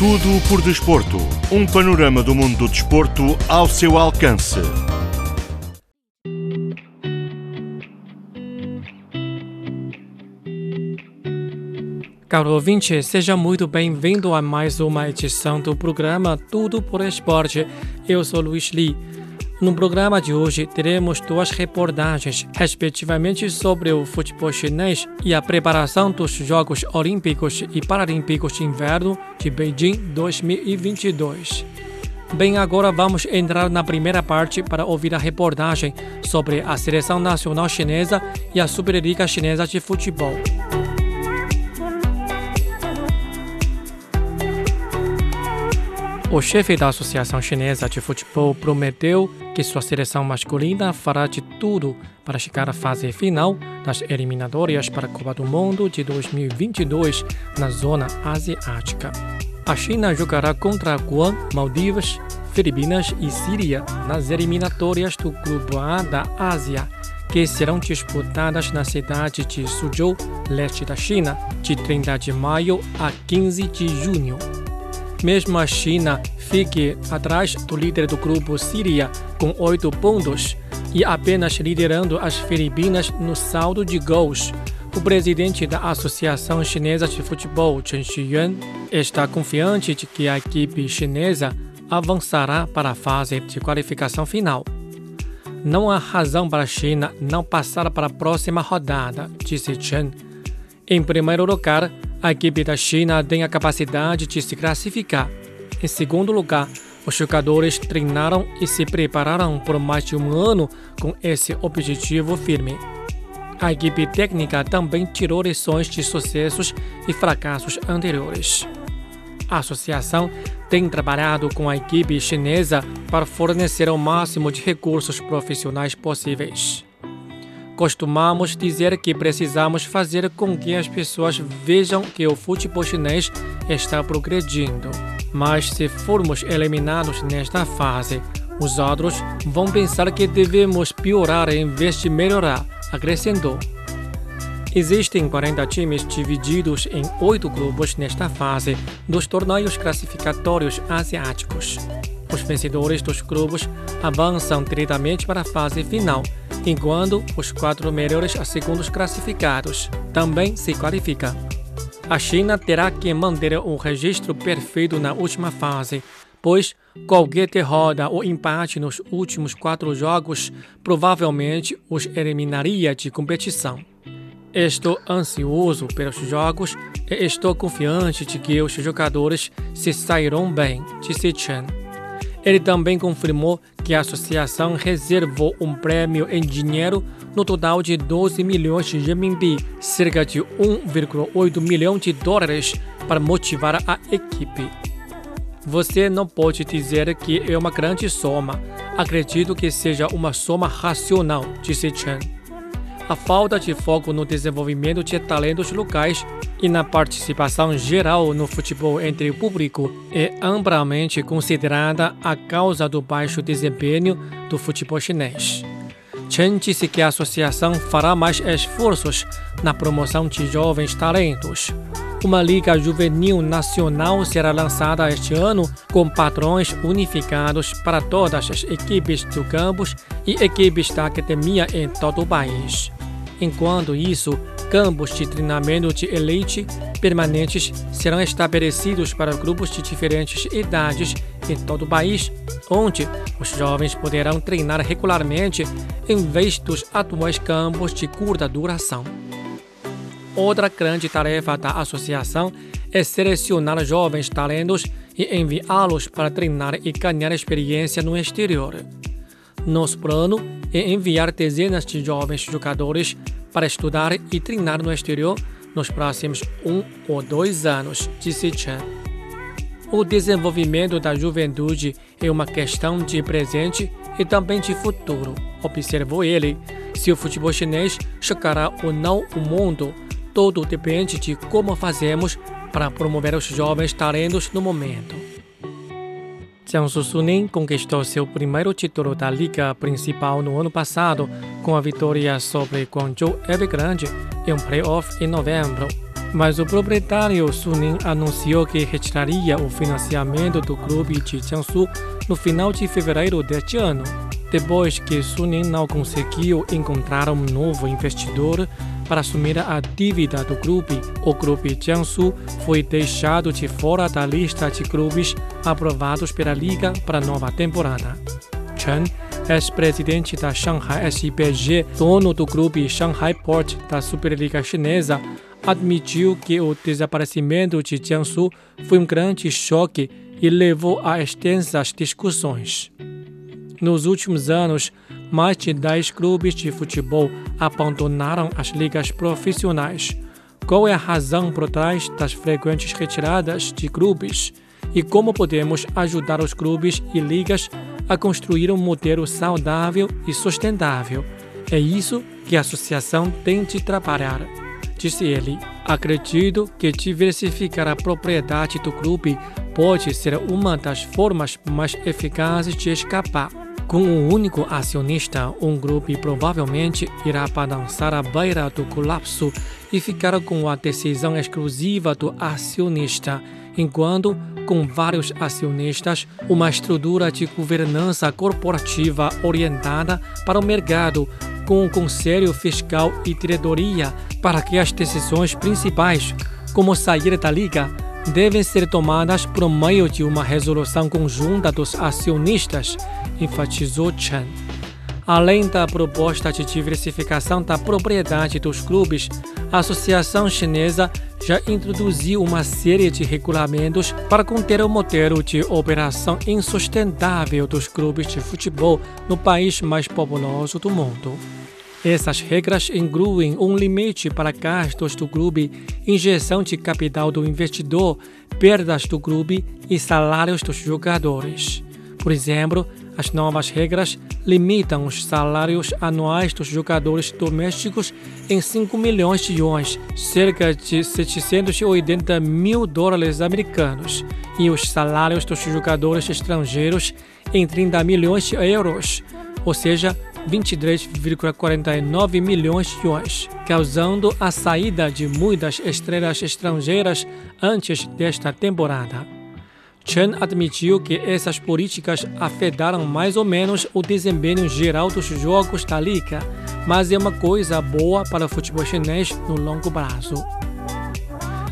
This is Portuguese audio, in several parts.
Tudo por desporto. Um panorama do mundo do desporto ao seu alcance. Caro ouvinte, seja muito bem-vindo a mais uma edição do programa Tudo por Esporte. Eu sou Luiz Li. No programa de hoje, teremos duas reportagens, respectivamente sobre o futebol chinês e a preparação dos Jogos Olímpicos e Paralímpicos de Inverno de Beijing 2022. Bem, agora vamos entrar na primeira parte para ouvir a reportagem sobre a seleção nacional chinesa e a Superliga Chinesa de Futebol. O chefe da Associação Chinesa de Futebol prometeu que sua seleção masculina fará de tudo para chegar à fase final das eliminatórias para a Copa do Mundo de 2022 na zona asiática. A China jogará contra Guam, Maldivas, Filipinas e Síria nas eliminatórias do Grupo A da Ásia, que serão disputadas na cidade de Suzhou, leste da China, de 30 de maio a 15 de junho mesmo a China fique atrás do líder do grupo Síria com oito pontos e apenas liderando as Filipinas no saldo de gols. O presidente da Associação Chinesa de Futebol, Chen Xiyuan, está confiante de que a equipe chinesa avançará para a fase de qualificação final. Não há razão para a China não passar para a próxima rodada, disse Chen. Em primeiro lugar, a equipe da China tem a capacidade de se classificar. Em segundo lugar, os jogadores treinaram e se prepararam por mais de um ano com esse objetivo firme. A equipe técnica também tirou lições de sucessos e fracassos anteriores. A associação tem trabalhado com a equipe chinesa para fornecer o máximo de recursos profissionais possíveis. Costumamos dizer que precisamos fazer com que as pessoas vejam que o futebol chinês está progredindo. Mas se formos eliminados nesta fase, os outros vão pensar que devemos piorar em vez de melhorar, acrescentou. Existem 40 times divididos em oito grupos nesta fase dos torneios classificatórios asiáticos. Os vencedores dos grupos avançam diretamente para a fase final enquanto os quatro melhores segundos classificados também se qualificam. A China terá que manter um registro perfeito na última fase, pois qualquer derrota ou empate nos últimos quatro jogos provavelmente os eliminaria de competição. Estou ansioso pelos jogos e estou confiante de que os jogadores se sairão bem, disse Chen. Ele também confirmou que a associação reservou um prêmio em dinheiro no total de 12 milhões de renminbi, cerca de 1,8 milhão de dólares, para motivar a equipe. Você não pode dizer que é uma grande soma. Acredito que seja uma soma racional, disse Chen. A falta de foco no desenvolvimento de talentos locais e na participação geral no futebol entre o público é amplamente considerada a causa do baixo desempenho do futebol chinês. Chen disse que a associação fará mais esforços na promoção de jovens talentos. Uma liga juvenil nacional será lançada este ano com padrões unificados para todas as equipes do campus e equipes da academia em todo o país. Enquanto isso, campos de treinamento de elite permanentes serão estabelecidos para grupos de diferentes idades em todo o país, onde os jovens poderão treinar regularmente em vez dos atuais campos de curta duração. Outra grande tarefa da associação é selecionar jovens talentos e enviá-los para treinar e ganhar experiência no exterior. Nosso plano é enviar dezenas de jovens jogadores para estudar e treinar no exterior nos próximos um ou dois anos, disse Chen. O desenvolvimento da juventude é uma questão de presente e também de futuro, observou ele. Se o futebol chinês chegará ou não o mundo, tudo depende de como fazemos para promover os jovens talentos no momento. Jiangsu Suning conquistou seu primeiro título da liga principal no ano passado com a vitória sobre Guangzhou Evergrande em um playoff em novembro. mas o proprietário Suning anunciou que retiraria o financiamento do clube de Jiangsu no final de fevereiro deste ano. Depois que Suning não conseguiu encontrar um novo investidor para assumir a dívida do clube, o clube Jiangsu foi deixado de fora da lista de clubes aprovados pela Liga para a nova temporada. Chen, ex-presidente da Shanghai SPG, dono do clube Shanghai Port da Superliga Chinesa, admitiu que o desaparecimento de Jiangsu foi um grande choque e levou a extensas discussões. Nos últimos anos, mais de 10 clubes de futebol abandonaram as ligas profissionais. Qual é a razão por trás das frequentes retiradas de clubes? E como podemos ajudar os clubes e ligas a construir um modelo saudável e sustentável? É isso que a associação tem de trabalhar disse ele. Acredito que diversificar a propriedade do clube pode ser uma das formas mais eficazes de escapar. Com um único acionista, um grupo provavelmente irá balançar a beira do colapso e ficar com a decisão exclusiva do acionista, enquanto, com vários acionistas, uma estrutura de governança corporativa orientada para o mercado com o Conselho Fiscal e Diretoria para que as decisões principais, como sair da Liga, devem ser tomadas por meio de uma resolução conjunta dos acionistas, enfatizou Chen. Além da proposta de diversificação da propriedade dos clubes, a Associação Chinesa já introduziu uma série de regulamentos para conter o modelo de operação insustentável dos clubes de futebol no país mais populoso do mundo. Essas regras incluem um limite para gastos do clube, injeção de capital do investidor, perdas do clube e salários dos jogadores. Por exemplo, as novas regras limitam os salários anuais dos jogadores domésticos em 5 milhões de yuans, cerca de 780 mil dólares americanos, e os salários dos jogadores estrangeiros em 30 milhões de euros, ou seja, 23,49 milhões de yuans, causando a saída de muitas estrelas estrangeiras antes desta temporada. Chen admitiu que essas políticas afetaram mais ou menos o desempenho geral dos jogos da liga, mas é uma coisa boa para o futebol chinês no longo prazo.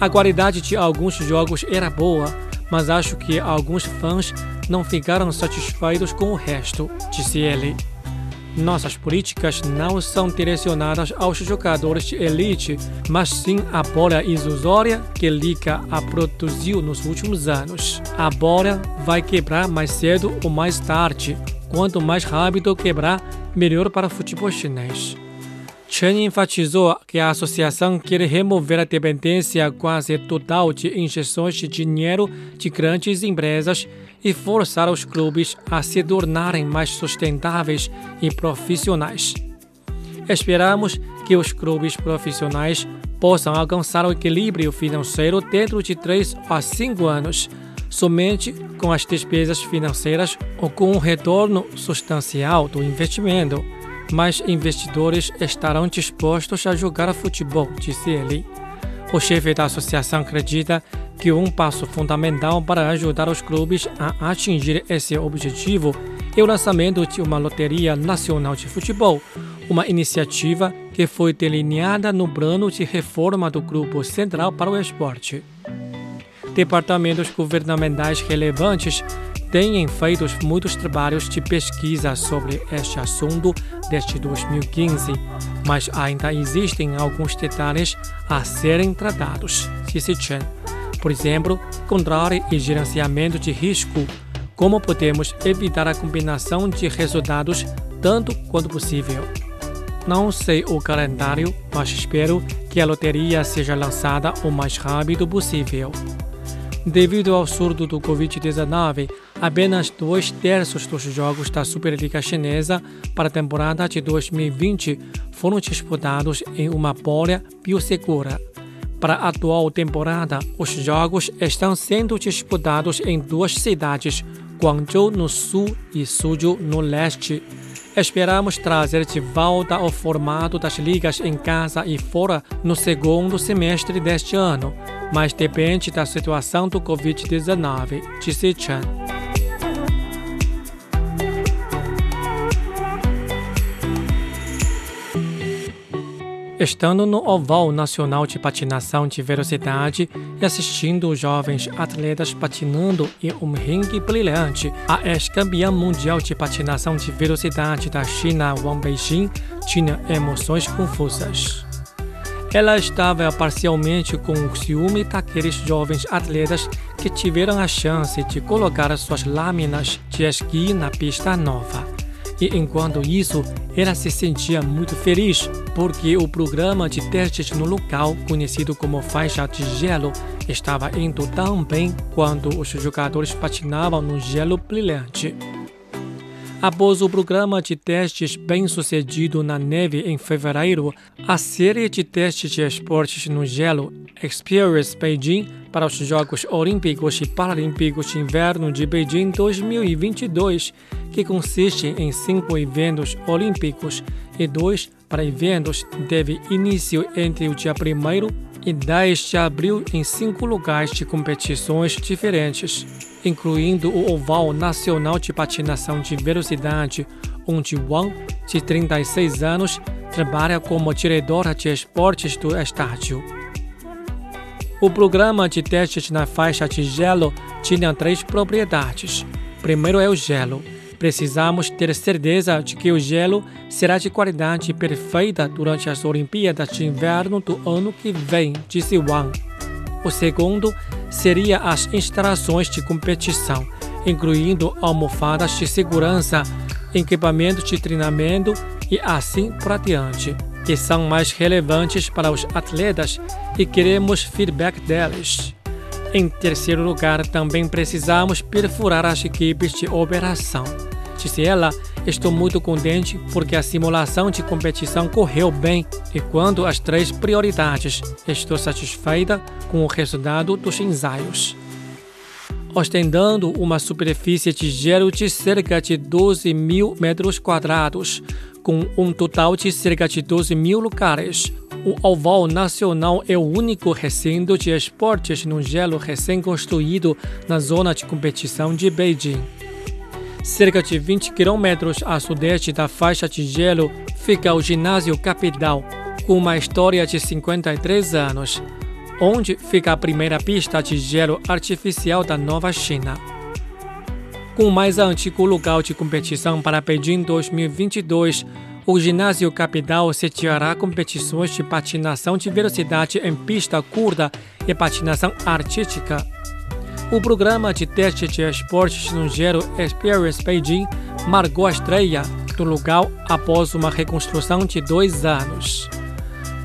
A qualidade de alguns jogos era boa, mas acho que alguns fãs não ficaram satisfeitos com o resto, disse ele. Nossas políticas não são direcionadas aos jogadores de elite, mas sim à bola ilusória que Liga a produziu nos últimos anos. A bola vai quebrar mais cedo ou mais tarde. Quanto mais rápido quebrar, melhor para o futebol chinês. Chen enfatizou que a associação quer remover a dependência quase total de injeções de dinheiro de grandes empresas e forçar os clubes a se tornarem mais sustentáveis e profissionais. Esperamos que os clubes profissionais possam alcançar o equilíbrio financeiro dentro de 3 a 5 anos, somente com as despesas financeiras ou com um retorno substancial do investimento. Mas investidores estarão dispostos a jogar futebol, disse ele. O chefe da associação acredita que um passo fundamental para ajudar os clubes a atingir esse objetivo é o lançamento de uma loteria nacional de futebol, uma iniciativa que foi delineada no plano de reforma do Grupo Central para o Esporte. Departamentos governamentais relevantes têm feito muitos trabalhos de pesquisa sobre este assunto desde 2015, mas ainda existem alguns detalhes a serem tratados, disse Chen. Por exemplo, controle e gerenciamento de risco. Como podemos evitar a combinação de resultados tanto quanto possível? Não sei o calendário, mas espero que a loteria seja lançada o mais rápido possível. Devido ao surto do Covid-19, apenas dois terços dos jogos da Superliga Chinesa para a temporada de 2020 foram disputados em uma bolha biosegura. Para a atual temporada, os jogos estão sendo disputados em duas cidades, Guangzhou no sul e Suzhou no leste. Esperamos trazer de volta o formato das ligas em casa e fora no segundo semestre deste ano, mas depende da situação do Covid-19, disse Chen. Estando no Oval Nacional de Patinação de Velocidade e assistindo os jovens atletas patinando em um ringue brilhante, a ex-campeã mundial de patinação de velocidade da China, Wang Beijing, tinha emoções confusas. Ela estava parcialmente com o ciúme daqueles jovens atletas que tiveram a chance de colocar suas lâminas de esqui na pista nova. E enquanto isso, ela se sentia muito feliz porque o programa de testes no local, conhecido como faixa de gelo, estava indo tão bem quanto os jogadores patinavam no gelo brilhante. Após o programa de testes bem sucedido na neve em fevereiro, a série de testes de esportes no gelo Experience Beijing para os Jogos Olímpicos e Paralímpicos de Inverno de Beijing 2022, que consiste em cinco eventos olímpicos e dois para eventos, teve início entre o dia 1 e 10 de abril em cinco lugares de competições diferentes, incluindo o Oval Nacional de Patinação de Velocidade, onde Wang, de 36 anos, trabalha como diretora de esportes do estádio. O programa de testes na faixa de gelo tinha três propriedades. Primeiro é o gelo, Precisamos ter certeza de que o gelo será de qualidade perfeita durante as Olimpíadas de Inverno do ano que vem, disse Wang. O segundo seria as instalações de competição, incluindo almofadas de segurança, equipamentos de treinamento e assim por diante, que são mais relevantes para os atletas e queremos feedback deles. Em terceiro lugar, também precisamos perfurar as equipes de operação. Disse ela, estou muito contente porque a simulação de competição correu bem e quando as três prioridades, estou satisfeita com o resultado dos ensaios. Ostentando uma superfície de gelo de cerca de 12 mil metros quadrados, com um total de cerca de 12 mil lugares, o Oval Nacional é o único recinto de esportes no gelo recém-construído na zona de competição de Beijing. Cerca de 20 quilômetros a sudeste da faixa de gelo fica o ginásio capital, com uma história de 53 anos, onde fica a primeira pista de gelo artificial da Nova China. Com o mais antigo lugar de competição para Beijing 2022, o ginásio capital sediará competições de patinação de velocidade em pista curta e patinação artística. O programa de teste de esportes no Gelo Experience Beijing marcou a estreia do lugar após uma reconstrução de dois anos.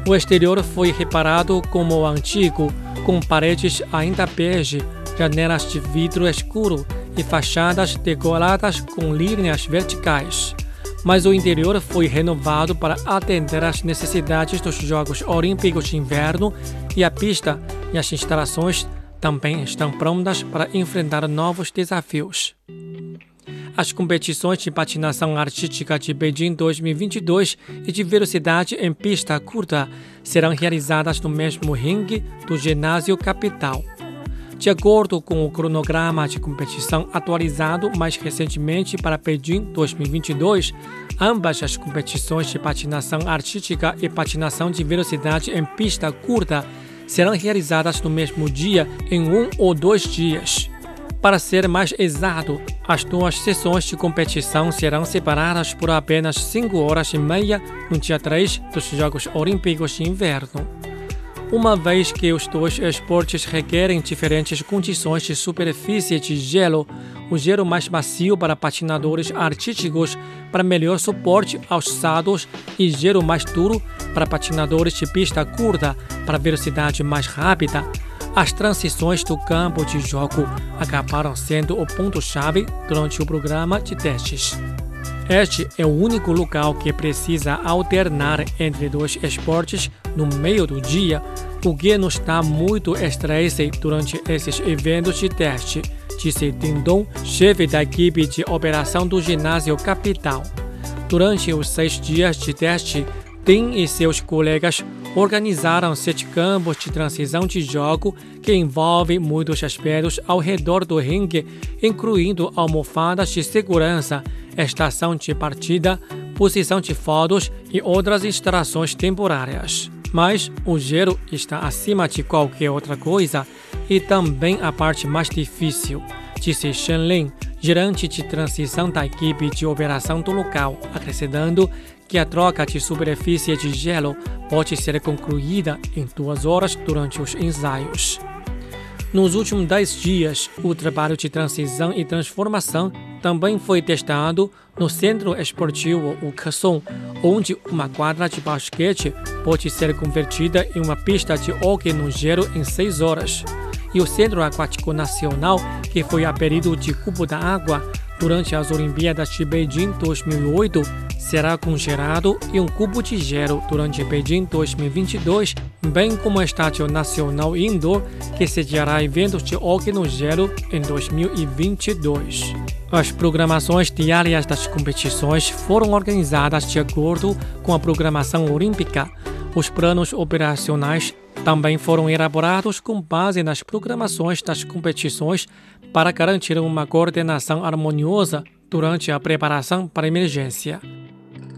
O exterior foi reparado como antigo, com paredes ainda bege, janelas de vidro escuro e fachadas decoradas com linhas verticais. Mas o interior foi renovado para atender às necessidades dos Jogos Olímpicos de Inverno e a pista e as instalações também estão prontas para enfrentar novos desafios. As competições de patinação artística de Beijing 2022 e de velocidade em pista curta serão realizadas no mesmo ringue do ginásio capital. De acordo com o cronograma de competição atualizado mais recentemente para Beijing 2022, ambas as competições de patinação artística e patinação de velocidade em pista curta serão realizadas no mesmo dia em um ou dois dias. Para ser mais exato, as duas sessões de competição serão separadas por apenas 5 horas e meia no dia 3 dos Jogos Olímpicos de Inverno. Uma vez que os dois esportes requerem diferentes condições de superfície de gelo, o gelo mais macio para patinadores artísticos para melhor suporte aos saltos e gelo mais duro para patinadores de pista curta para velocidade mais rápida, as transições do campo de jogo acabaram sendo o ponto-chave durante o programa de testes. Este é o único local que precisa alternar entre dois esportes no meio do dia, o que nos dá muito estresse durante esses eventos de teste, disse Dindon, chefe da equipe de operação do ginásio capital. Durante os seis dias de teste, Tim e seus colegas organizaram sete campos de transição de jogo que envolvem muitos aspectos ao redor do ringue, incluindo almofadas de segurança, estação de partida, posição de fotos e outras instalações temporárias. Mas o gelo está acima de qualquer outra coisa e também a parte mais difícil, disse Shen Lin, gerente de transição da equipe de operação do local, acrescentando que a troca de superfície de gelo pode ser concluída em duas horas durante os ensaios. Nos últimos dez dias, o trabalho de transição e transformação também foi testado no Centro Esportivo Ukasson, onde uma quadra de basquete pode ser convertida em uma pista de hóquei no gelo em seis horas. E o Centro Aquático Nacional, que foi apelido de Cubo da Água durante as Olimpíadas de Beijing 2008, será congelado em um cubo de gelo durante Beijing 2022, bem como o Estádio Nacional Indoor, que sediará eventos de hockey no gelo em 2022. As programações diárias das competições foram organizadas de acordo com a programação olímpica. Os planos operacionais também foram elaborados com base nas programações das competições para garantir uma coordenação harmoniosa durante a preparação para a emergência.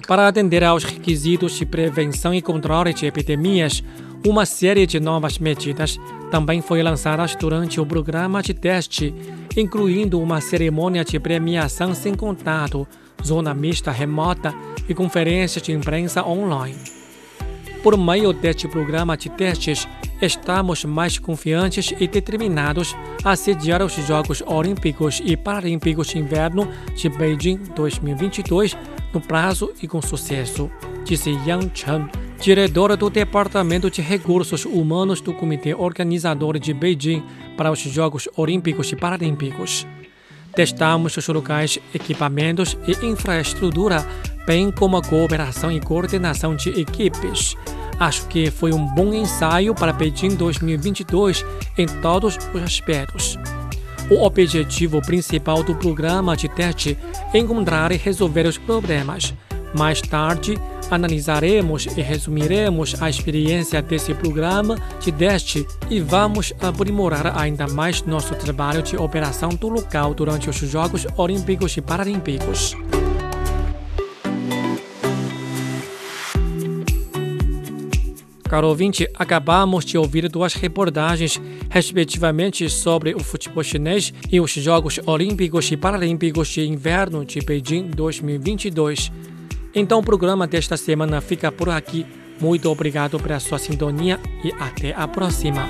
Para atender aos requisitos de prevenção e controle de epidemias, uma série de novas medidas também foi lançada durante o programa de teste, incluindo uma cerimônia de premiação sem contato, zona mista remota e conferências de imprensa online. Por meio deste programa de testes, estamos mais confiantes e determinados a sediar os Jogos Olímpicos e Paralímpicos de Inverno de Beijing 2022 no prazo e com sucesso, disse Yang Chen, diretora do Departamento de Recursos Humanos do Comitê Organizador de Beijing para os Jogos Olímpicos e Paralímpicos. Testamos os locais, equipamentos e infraestrutura, bem como a cooperação e coordenação de equipes. Acho que foi um bom ensaio para Beijing 2022 em todos os aspectos. O objetivo principal do programa de teste é encontrar e resolver os problemas. Mais tarde, analisaremos e resumiremos a experiência desse programa de teste e vamos aprimorar ainda mais nosso trabalho de operação do local durante os Jogos Olímpicos e Paralímpicos. Caro ouvinte, acabamos de ouvir duas reportagens, respectivamente, sobre o futebol chinês e os Jogos Olímpicos e Paralímpicos de Inverno de Beijing 2022. Então, o programa desta semana fica por aqui. Muito obrigado pela sua sintonia e até a próxima.